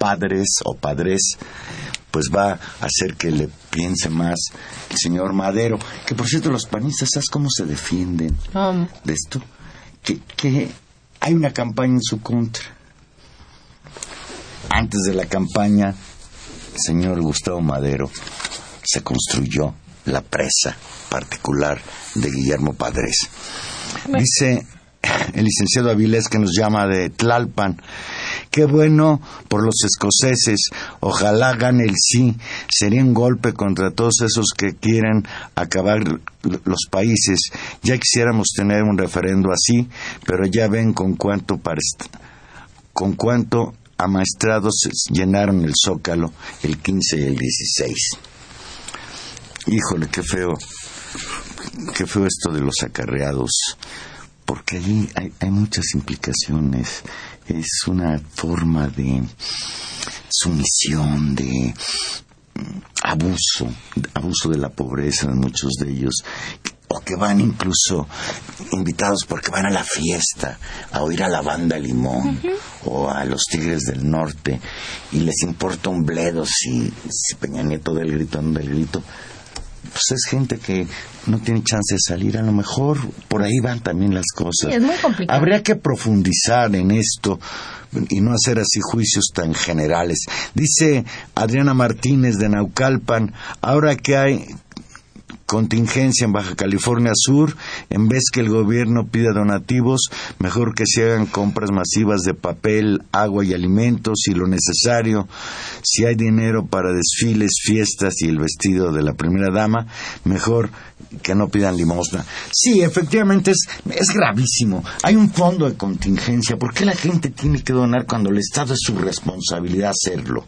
padres o padres pues va a hacer que le piense más el señor Madero. Que por cierto, los panistas, ¿sabes cómo se defienden de esto? Que, que hay una campaña en su contra. Antes de la campaña, el señor Gustavo Madero se construyó la presa particular de Guillermo Padres. Dice el licenciado Avilés que nos llama de Tlalpan. Qué bueno por los escoceses. Ojalá gane el sí. Sería un golpe contra todos esos que quieren acabar los países. Ya quisiéramos tener un referendo así, pero ya ven con cuánto con cuánto amaestrados llenaron el zócalo el 15 y el 16. Híjole, qué feo. Qué feo esto de los acarreados porque allí hay, muchas implicaciones. Es una forma de sumisión, de mm, abuso, abuso de la pobreza de muchos de ellos, o que van incluso invitados porque van a la fiesta, a oír a la banda Limón o a los Tigres del Norte y les importa un bledo si, si Peña Nieto del grito no del grito pues es gente que no tiene chance de salir, a lo mejor por ahí van también las cosas. es muy complicado. Habría que profundizar en esto y no hacer así juicios tan generales. Dice Adriana Martínez de Naucalpan, ahora que hay contingencia en Baja California Sur, en vez que el gobierno pida donativos, mejor que se hagan compras masivas de papel, agua y alimentos y lo necesario. Si hay dinero para desfiles, fiestas y el vestido de la primera dama, mejor que no pidan limosna. Sí, efectivamente es, es gravísimo. Hay un fondo de contingencia. ¿Por qué la gente tiene que donar cuando el Estado es su responsabilidad hacerlo?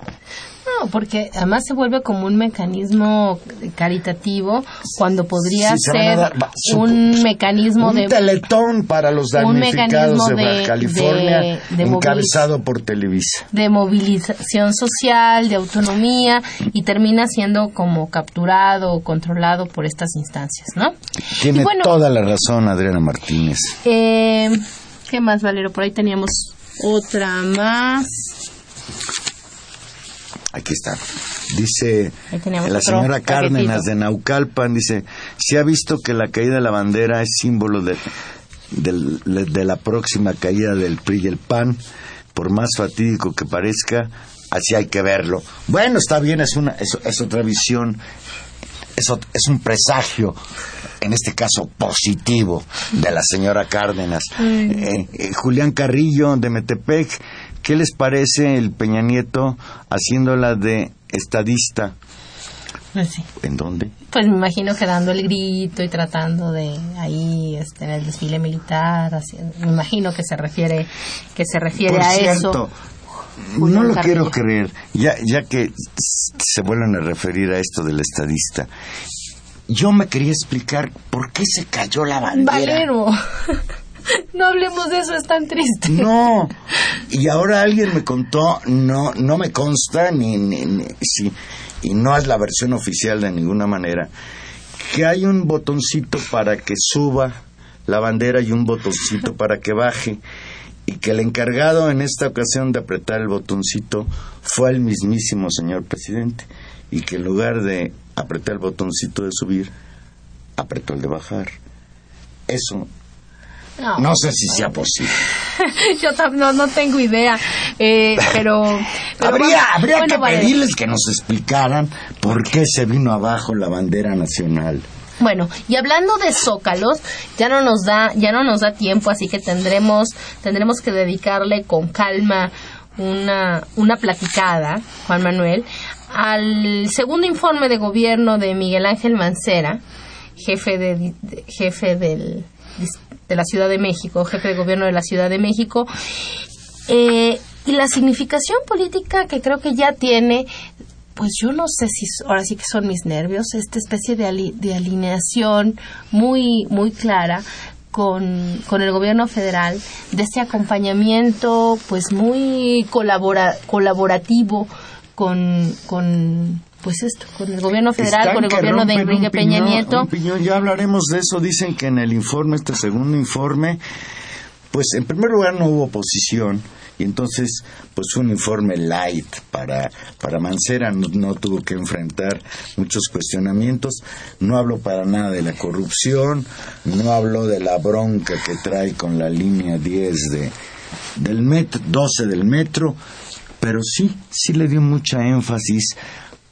Porque además se vuelve como un mecanismo caritativo cuando podría ser un mecanismo un de teletón para los damnificados de, Baja California encabezado por Televisa. de movilización social de autonomía y termina siendo como capturado o controlado por estas instancias no tiene toda la razón Adriana Martínez. eh, qué más Valero por ahí teníamos otra más Aquí está. Dice la señora Cárdenas de Naucalpan, dice, se ha visto que la caída de la bandera es símbolo de, de, la próxima caída del PRI y el PAN, por más fatídico que parezca, así hay que verlo. Bueno, está bien, es, una, es, otra visión, es, es un presagio en este caso positivo de la señora Cárdenas. Eh, eh, Julián Carrillo de Metepec ¿Qué les parece el Peña Nieto haciéndola de estadista? Pues sí. ¿En dónde? Pues me imagino que dando el grito y tratando de ahí este, en el desfile militar, me imagino que se refiere que se refiere Por a cierto, no lo quiero creer, ya ya que se vuelven a referir a esto del estadista. Yo me quería explicar por qué se cayó la bandera. Valero. No hablemos de eso, es tan triste. No, y ahora alguien me contó, no, no me consta, ni, ni, si, y no es la versión oficial de ninguna manera, que hay un botoncito para que suba la bandera y un botoncito para que baje, y que el encargado en esta ocasión de apretar el botoncito fue el mismísimo señor presidente, y que en lugar de apretar el botoncito de subir, apretó el de bajar. Eso no, sé si sea posible. Yo no, no tengo idea, eh, pero, habría, habría que pedirles que nos explicaran por qué se vino abajo la bandera nacional. Bueno, y hablando de zócalos, ya no nos da, ya no nos da tiempo, así que tendremos, tendremos que dedicarle con calma una, una platicada, Juan Manuel, al segundo informe de gobierno de Miguel Ángel Mancera, jefe de jefe del de la Ciudad de México, jefe de gobierno de la Ciudad de México, eh, y la significación política que creo que ya tiene, pues yo no sé si ahora sí que son mis nervios, esta especie de, de alineación muy, muy clara con, con, el gobierno federal, de este acompañamiento pues muy colabora, colaborativo con, con pues esto, con el gobierno federal, con el gobierno de Enrique Peña Nieto. ya hablaremos de eso. Dicen que en el informe, este segundo informe, pues en primer lugar no hubo oposición. Y entonces pues un informe light para, para Mancera, no, tuvo que enfrentar muchos cuestionamientos, no hablo para nada de la corrupción, no hablo de la bronca que trae con la línea 10 de, del metro, 12 del metro, pero sí, sí le dio mucha énfasis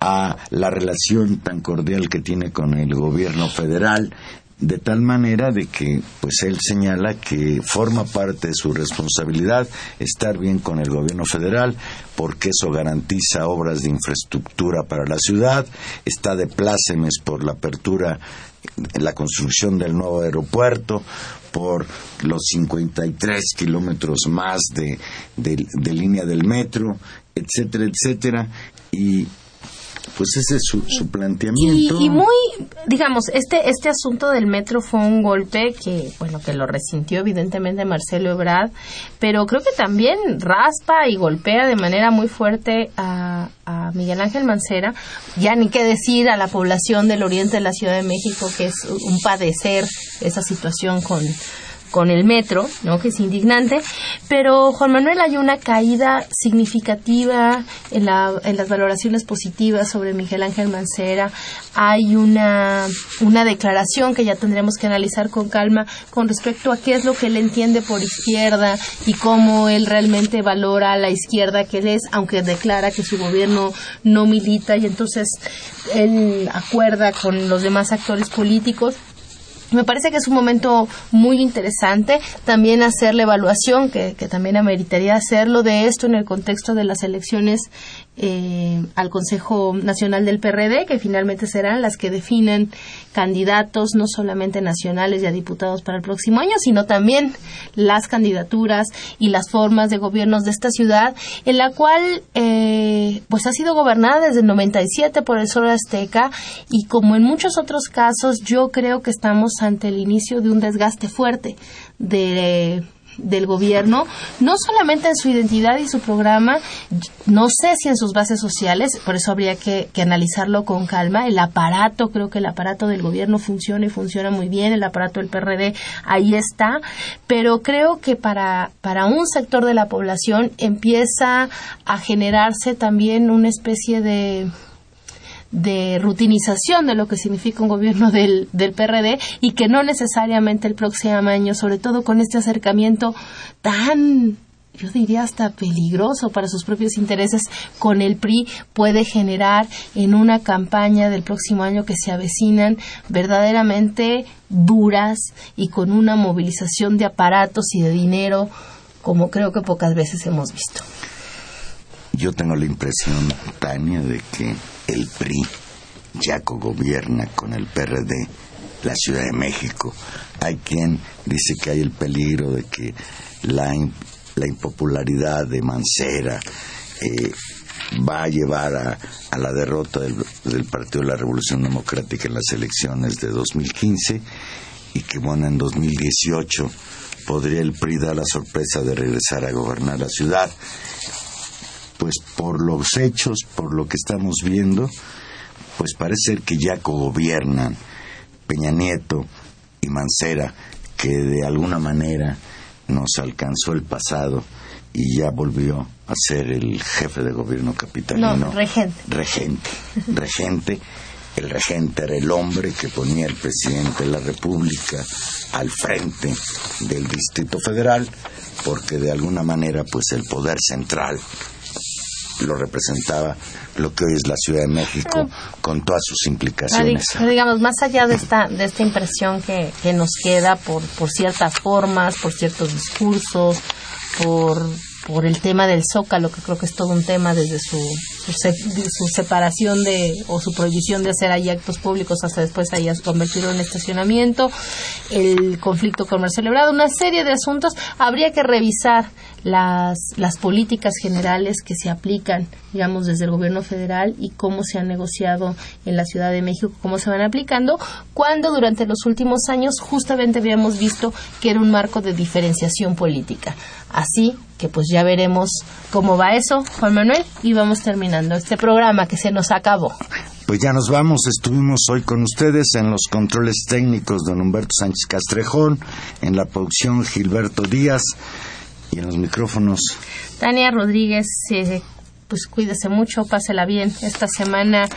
a la relación tan cordial que tiene con el gobierno federal de tal manera de que pues él señala que forma parte de su responsabilidad estar bien con el gobierno federal porque eso garantiza obras de infraestructura para la ciudad, está de plácemes por la apertura la construcción del nuevo aeropuerto, por los 53 kilómetros más de, de línea del metro, etcétera, etcétera, y pues ese es su, planteamiento. Y, muy, digamos, este, este asunto del metro fue un golpe que, bueno, que lo resintió evidentemente Marcelo Ebrard, pero creo que también raspa y golpea de manera muy fuerte a, a Miguel Ángel Mancera, ya ni qué decir a la población del oriente de la Ciudad de México, que es un padecer esa situación con con el metro, ¿no? que es indignante, pero Juan Manuel hay una caída significativa en, la, en las valoraciones positivas sobre Miguel Ángel Mancera, hay una, una declaración que ya tendremos que analizar con calma con respecto a qué es lo que él entiende por izquierda y cómo él realmente valora a la izquierda que él es, aunque declara que su gobierno no milita. Y entonces él acuerda con los demás actores políticos me parece que es un momento muy interesante también hacer la evaluación, que, que también ameritaría hacerlo de esto en el contexto de las elecciones eh, al Consejo Nacional del PRD, que finalmente serán las que definen candidatos no solamente nacionales y a diputados para el próximo año, sino también las candidaturas y las formas de gobiernos de esta ciudad, en la cual eh, pues ha sido gobernada desde el 97 por el Sol Azteca y como en muchos otros casos yo creo que estamos ante el inicio de un desgaste fuerte de del gobierno, no solamente en su identidad y su programa, no sé si en sus bases sociales, por eso habría que, analizarlo con calma. El aparato, creo que el aparato del gobierno funciona y funciona muy bien, el aparato del PRD ahí está, pero creo que para, para un sector de la población empieza a generarse también una especie de de rutinización de lo que significa un gobierno del, del PRD y que no necesariamente el próximo año, sobre todo con este acercamiento tan yo diría hasta peligroso para sus propios intereses con el PRI puede generar en una campaña del próximo año que se avecinan verdaderamente duras y con una movilización de aparatos y de dinero como creo que pocas veces hemos visto. Yo tengo la impresión, Tania, de que el PRI ya gobierna con el PRD la Ciudad de México. Hay quien dice que hay el peligro de que la, la impopularidad de Mancera eh, va a llevar a, a la derrota del, del, Partido de la Revolución Democrática en las elecciones de 2015 y que bueno, en 2018 podría el PRI dar la sorpresa de regresar a gobernar la ciudad pues por los hechos, por lo que estamos viendo, pues parece ser que ya gobiernan Peña Nieto y Mancera, que de alguna manera nos alcanzó el pasado y ya volvió a ser el jefe de gobierno capitalino. No, regente. Regente, regente. El regente era el hombre que ponía el presidente de la República al frente del Distrito Federal, porque de alguna manera, pues el poder central lo representaba lo que hoy es la Ciudad de México con todas sus implicaciones. digamos, más allá de esta, de esta impresión que, que nos queda por, por ciertas formas, por ciertos discursos, por por el tema del zócalo, que creo que es todo un tema desde su, su, separación de o su prohibición de hacer ahí actos públicos hasta después ahí convertirlo en estacionamiento, el conflicto con celebrado, una serie de asuntos. Habría que revisar las, las políticas generales que se aplican, digamos, desde el gobierno federal y cómo se han negociado en la Ciudad de México, cómo se van aplicando, cuando durante los últimos años justamente habíamos visto que era un marco de diferenciación política. Así que pues ya veremos cómo va eso, Juan Manuel, y vamos terminando este programa que se nos acabó. Pues ya nos vamos, estuvimos hoy con ustedes en los controles técnicos don Humberto Sánchez Castrejón, en la producción Gilberto Díaz Y en los micrófonos. Tania Rodríguez, eh, pues cuídese mucho, pásela bien esta semana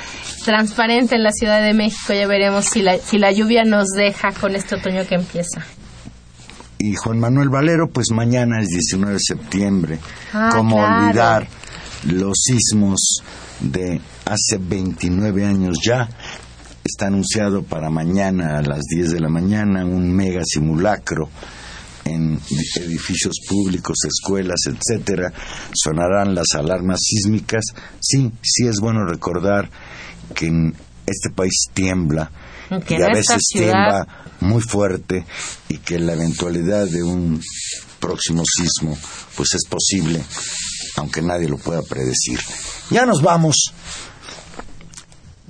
transparente en la Ciudad de México. Ya veremos si la, si la lluvia nos deja con este otoño que empieza. Y Juan Manuel Valero, pues mañana es 19 de septiembre. Ah, ¿Cómo olvidar los sismos de hace 29 años ya? Está anunciado para mañana a las 10 de la mañana un mega simulacro en edificios públicos, escuelas, etcétera, sonarán las alarmas sísmicas. Sí, sí es bueno recordar que en este país tiembla y a veces tiembla muy fuerte y que la eventualidad de un próximo sismo pues es posible, aunque nadie lo pueda predecir. Ya nos vamos.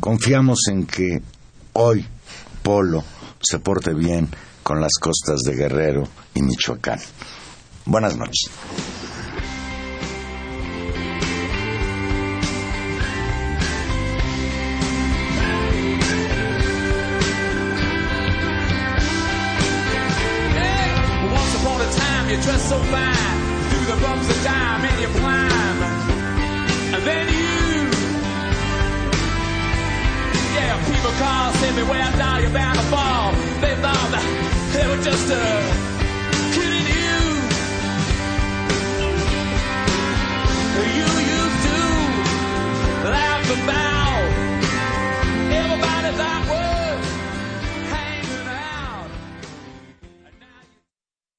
Confiamos en que hoy Polo se porte bien con las costas de Guerrero y Michoacán. Buenas noches.